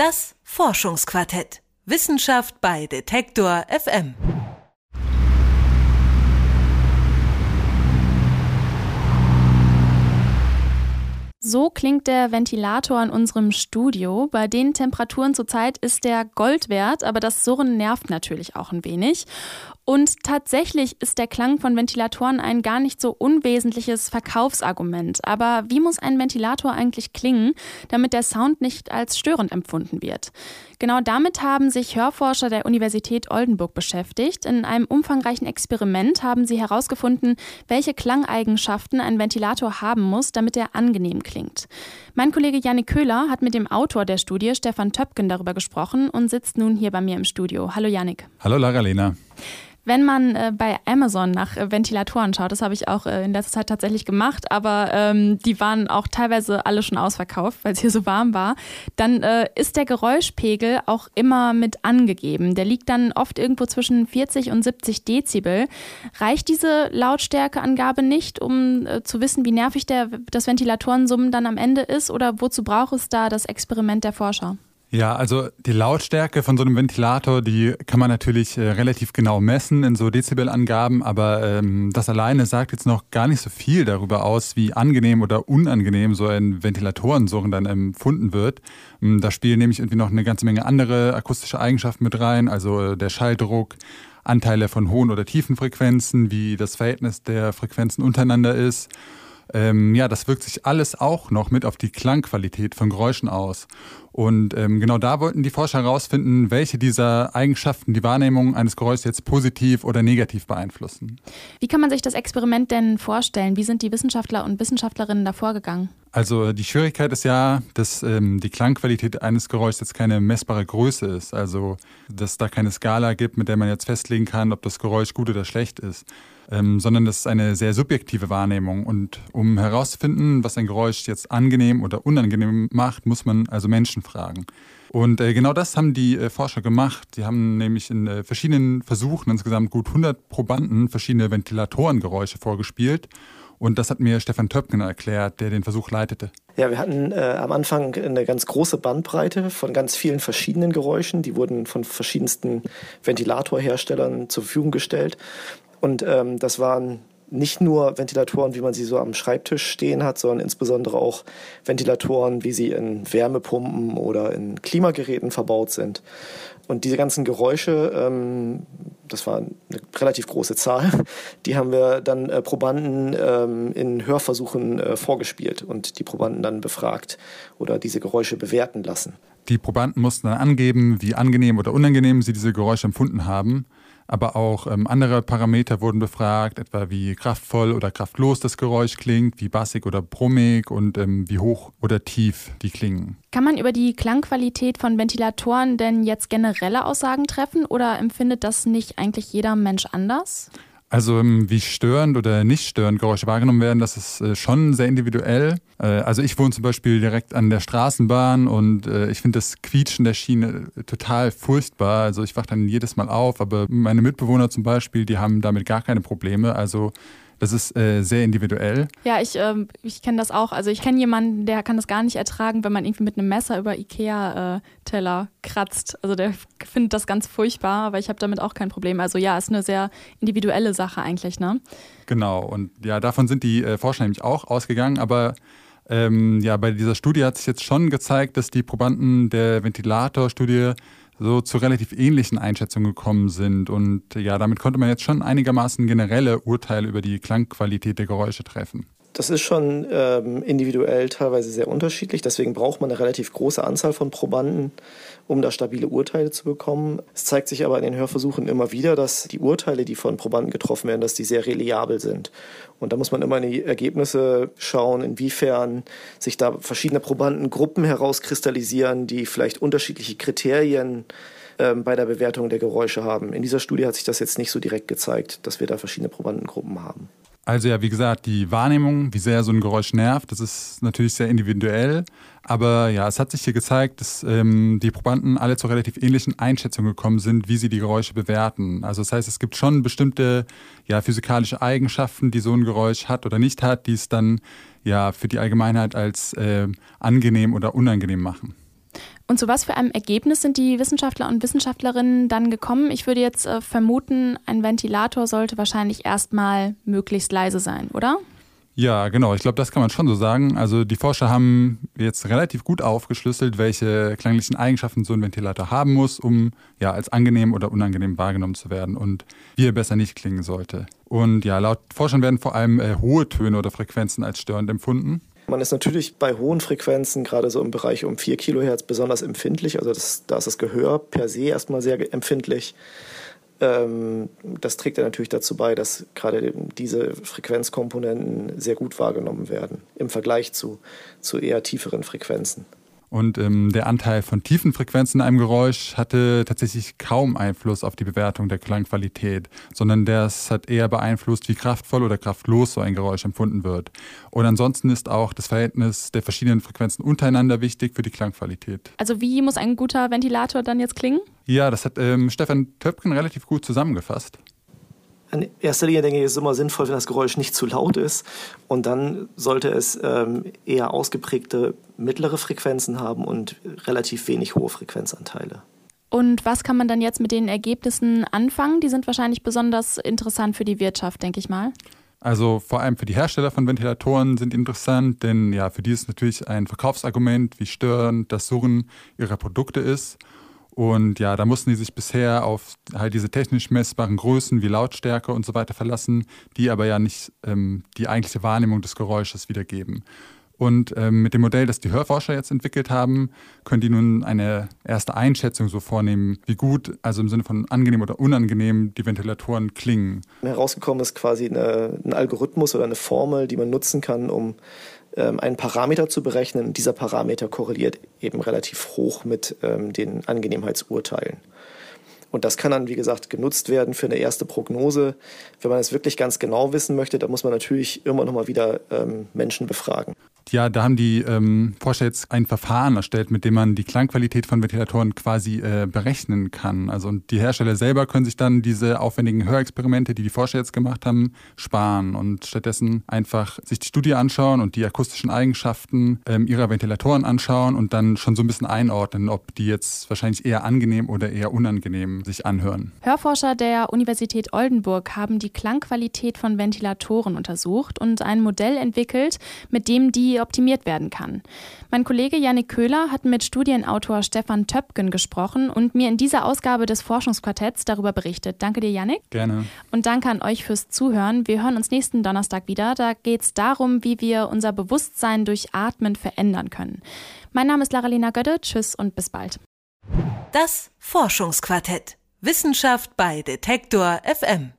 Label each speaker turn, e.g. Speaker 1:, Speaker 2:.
Speaker 1: Das Forschungsquartett. Wissenschaft bei Detektor FM.
Speaker 2: So klingt der Ventilator in unserem Studio. Bei den Temperaturen zurzeit ist der Gold wert, aber das Surren nervt natürlich auch ein wenig. Und tatsächlich ist der Klang von Ventilatoren ein gar nicht so unwesentliches Verkaufsargument. Aber wie muss ein Ventilator eigentlich klingen, damit der Sound nicht als störend empfunden wird? Genau damit haben sich Hörforscher der Universität Oldenburg beschäftigt. In einem umfangreichen Experiment haben sie herausgefunden, welche Klangeigenschaften ein Ventilator haben muss, damit er angenehm klingt. Mein Kollege Janik Köhler hat mit dem Autor der Studie, Stefan Töpken, darüber gesprochen und sitzt nun hier bei mir im Studio. Hallo Janik.
Speaker 3: Hallo Lara-Lena.
Speaker 2: Wenn man äh, bei Amazon nach äh, Ventilatoren schaut, das habe ich auch äh, in letzter Zeit tatsächlich gemacht, aber ähm, die waren auch teilweise alle schon ausverkauft, weil es hier so warm war, dann äh, ist der Geräuschpegel auch immer mit angegeben. Der liegt dann oft irgendwo zwischen 40 und 70 Dezibel. Reicht diese Lautstärkeangabe nicht, um äh, zu wissen, wie nervig der, das Ventilatorensummen dann am Ende ist oder wozu braucht es da das Experiment der Forscher?
Speaker 3: Ja, also die Lautstärke von so einem Ventilator, die kann man natürlich äh, relativ genau messen in so Dezibelangaben, aber ähm, das alleine sagt jetzt noch gar nicht so viel darüber aus, wie angenehm oder unangenehm so ein Ventilatorensurren dann empfunden wird. Ähm, da spielen nämlich irgendwie noch eine ganze Menge andere akustische Eigenschaften mit rein, also äh, der Schalldruck, Anteile von hohen oder tiefen Frequenzen, wie das Verhältnis der Frequenzen untereinander ist ähm, ja, das wirkt sich alles auch noch mit auf die Klangqualität von Geräuschen aus. Und ähm, genau da wollten die Forscher herausfinden, welche dieser Eigenschaften die Wahrnehmung eines Geräuschs jetzt positiv oder negativ beeinflussen.
Speaker 2: Wie kann man sich das Experiment denn vorstellen? Wie sind die Wissenschaftler und Wissenschaftlerinnen da vorgegangen?
Speaker 3: Also die Schwierigkeit ist ja, dass ähm, die Klangqualität eines Geräuschs jetzt keine messbare Größe ist. Also dass da keine Skala gibt, mit der man jetzt festlegen kann, ob das Geräusch gut oder schlecht ist ähm, sondern das ist eine sehr subjektive Wahrnehmung. Und um herauszufinden, was ein Geräusch jetzt angenehm oder unangenehm macht, muss man also Menschen fragen. Und äh, genau das haben die äh, Forscher gemacht. Sie haben nämlich in äh, verschiedenen Versuchen, insgesamt gut 100 Probanden, verschiedene Ventilatorengeräusche vorgespielt. Und das hat mir Stefan Töpken erklärt, der den Versuch leitete.
Speaker 4: Ja, wir hatten äh, am Anfang eine ganz große Bandbreite von ganz vielen verschiedenen Geräuschen. Die wurden von verschiedensten Ventilatorherstellern zur Verfügung gestellt. Und ähm, das waren nicht nur Ventilatoren, wie man sie so am Schreibtisch stehen hat, sondern insbesondere auch Ventilatoren, wie sie in Wärmepumpen oder in Klimageräten verbaut sind. Und diese ganzen Geräusche, ähm, das war eine relativ große Zahl, die haben wir dann äh, Probanden ähm, in Hörversuchen äh, vorgespielt und die Probanden dann befragt oder diese Geräusche bewerten lassen.
Speaker 3: Die Probanden mussten dann angeben, wie angenehm oder unangenehm sie diese Geräusche empfunden haben aber auch ähm, andere Parameter wurden befragt, etwa wie kraftvoll oder kraftlos das Geräusch klingt, wie bassig oder brummig und ähm, wie hoch oder tief die klingen.
Speaker 2: Kann man über die Klangqualität von Ventilatoren denn jetzt generelle Aussagen treffen oder empfindet das nicht eigentlich jeder Mensch anders?
Speaker 3: Also ähm, wie störend oder nicht störend Geräusche wahrgenommen werden, das ist äh, schon sehr individuell. Äh, also ich wohne zum Beispiel direkt an der Straßenbahn und äh, ich finde das Quietschen der Schiene total furchtbar. Also ich wache dann jedes Mal auf, aber meine Mitbewohner zum Beispiel, die haben damit gar keine Probleme. Also das ist äh, sehr individuell.
Speaker 2: Ja, ich, ähm, ich kenne das auch. Also ich kenne jemanden, der kann das gar nicht ertragen, wenn man irgendwie mit einem Messer über Ikea-Teller äh, kratzt. Also der findet das ganz furchtbar, aber ich habe damit auch kein Problem. Also ja, ist eine sehr individuelle Sache eigentlich, ne?
Speaker 3: Genau, und ja, davon sind die äh, Forscher nämlich auch ausgegangen, aber ähm, ja, bei dieser Studie hat sich jetzt schon gezeigt, dass die Probanden der Ventilatorstudie so zu relativ ähnlichen Einschätzungen gekommen sind. Und ja, damit konnte man jetzt schon einigermaßen generelle Urteile über die Klangqualität der Geräusche treffen.
Speaker 4: Das ist schon ähm, individuell teilweise sehr unterschiedlich. Deswegen braucht man eine relativ große Anzahl von Probanden, um da stabile Urteile zu bekommen. Es zeigt sich aber in den Hörversuchen immer wieder, dass die Urteile, die von Probanden getroffen werden, dass die sehr reliabel sind. Und da muss man immer in die Ergebnisse schauen, inwiefern sich da verschiedene Probandengruppen herauskristallisieren, die vielleicht unterschiedliche Kriterien ähm, bei der Bewertung der Geräusche haben. In dieser Studie hat sich das jetzt nicht so direkt gezeigt, dass wir da verschiedene Probandengruppen haben.
Speaker 3: Also ja, wie gesagt, die Wahrnehmung, wie sehr so ein Geräusch nervt, das ist natürlich sehr individuell. Aber ja, es hat sich hier gezeigt, dass ähm, die Probanden alle zu relativ ähnlichen Einschätzungen gekommen sind, wie sie die Geräusche bewerten. Also das heißt, es gibt schon bestimmte ja, physikalische Eigenschaften, die so ein Geräusch hat oder nicht hat, die es dann ja für die Allgemeinheit als äh, angenehm oder unangenehm machen.
Speaker 2: Und zu was für einem Ergebnis sind die Wissenschaftler und Wissenschaftlerinnen dann gekommen? Ich würde jetzt äh, vermuten, ein Ventilator sollte wahrscheinlich erstmal möglichst leise sein, oder?
Speaker 3: Ja, genau. Ich glaube, das kann man schon so sagen. Also die Forscher haben jetzt relativ gut aufgeschlüsselt, welche klanglichen Eigenschaften so ein Ventilator haben muss, um ja als angenehm oder unangenehm wahrgenommen zu werden und wie er besser nicht klingen sollte. Und ja, laut Forschern werden vor allem äh, hohe Töne oder Frequenzen als störend empfunden.
Speaker 4: Man ist natürlich bei hohen Frequenzen, gerade so im Bereich um 4 Kilohertz, besonders empfindlich. Also das, da ist das Gehör per se erstmal sehr empfindlich. Ähm, das trägt ja natürlich dazu bei, dass gerade diese Frequenzkomponenten sehr gut wahrgenommen werden im Vergleich zu, zu eher tieferen Frequenzen.
Speaker 3: Und ähm, der Anteil von tiefen Frequenzen in einem Geräusch hatte tatsächlich kaum Einfluss auf die Bewertung der Klangqualität, sondern das hat eher beeinflusst, wie kraftvoll oder kraftlos so ein Geräusch empfunden wird. Und ansonsten ist auch das Verhältnis der verschiedenen Frequenzen untereinander wichtig für die Klangqualität.
Speaker 2: Also wie muss ein guter Ventilator dann jetzt klingen?
Speaker 3: Ja, das hat ähm, Stefan Töpken relativ gut zusammengefasst.
Speaker 4: In erster Linie denke ich, ist es immer sinnvoll, wenn das Geräusch nicht zu laut ist. Und dann sollte es ähm, eher ausgeprägte mittlere Frequenzen haben und relativ wenig hohe Frequenzanteile.
Speaker 2: Und was kann man dann jetzt mit den Ergebnissen anfangen? Die sind wahrscheinlich besonders interessant für die Wirtschaft, denke ich mal.
Speaker 3: Also vor allem für die Hersteller von Ventilatoren sind interessant, denn ja, für die ist natürlich ein Verkaufsargument, wie störend das Surren ihrer Produkte ist. Und ja, da mussten die sich bisher auf halt diese technisch messbaren Größen wie Lautstärke und so weiter verlassen, die aber ja nicht ähm, die eigentliche Wahrnehmung des Geräusches wiedergeben. Und ähm, mit dem Modell, das die Hörforscher jetzt entwickelt haben, können die nun eine erste Einschätzung so vornehmen, wie gut, also im Sinne von angenehm oder unangenehm, die Ventilatoren klingen.
Speaker 4: Herausgekommen ist quasi eine, ein Algorithmus oder eine Formel, die man nutzen kann, um einen Parameter zu berechnen. Dieser Parameter korreliert eben relativ hoch mit ähm, den Angenehmheitsurteilen. Und das kann dann, wie gesagt, genutzt werden für eine erste Prognose. Wenn man es wirklich ganz genau wissen möchte, dann muss man natürlich immer noch mal wieder ähm, Menschen befragen.
Speaker 3: Ja, da haben die ähm, Forscher jetzt ein Verfahren erstellt, mit dem man die Klangqualität von Ventilatoren quasi äh, berechnen kann. Also und die Hersteller selber können sich dann diese aufwendigen Hörexperimente, die die Forscher jetzt gemacht haben, sparen und stattdessen einfach sich die Studie anschauen und die akustischen Eigenschaften ähm, ihrer Ventilatoren anschauen und dann schon so ein bisschen einordnen, ob die jetzt wahrscheinlich eher angenehm oder eher unangenehm sich anhören.
Speaker 2: Hörforscher der Universität Oldenburg haben die Klangqualität von Ventilatoren untersucht und ein Modell entwickelt, mit dem die optimiert werden kann. Mein Kollege Janik Köhler hat mit Studienautor Stefan Töpken gesprochen und mir in dieser Ausgabe des Forschungsquartetts darüber berichtet. Danke dir, Janik.
Speaker 3: Gerne.
Speaker 2: Und danke an euch fürs Zuhören. Wir hören uns nächsten Donnerstag wieder. Da geht es darum, wie wir unser Bewusstsein durch Atmen verändern können. Mein Name ist Laralina Götte. Tschüss und bis bald.
Speaker 1: Das Forschungsquartett. Wissenschaft bei Detektor FM.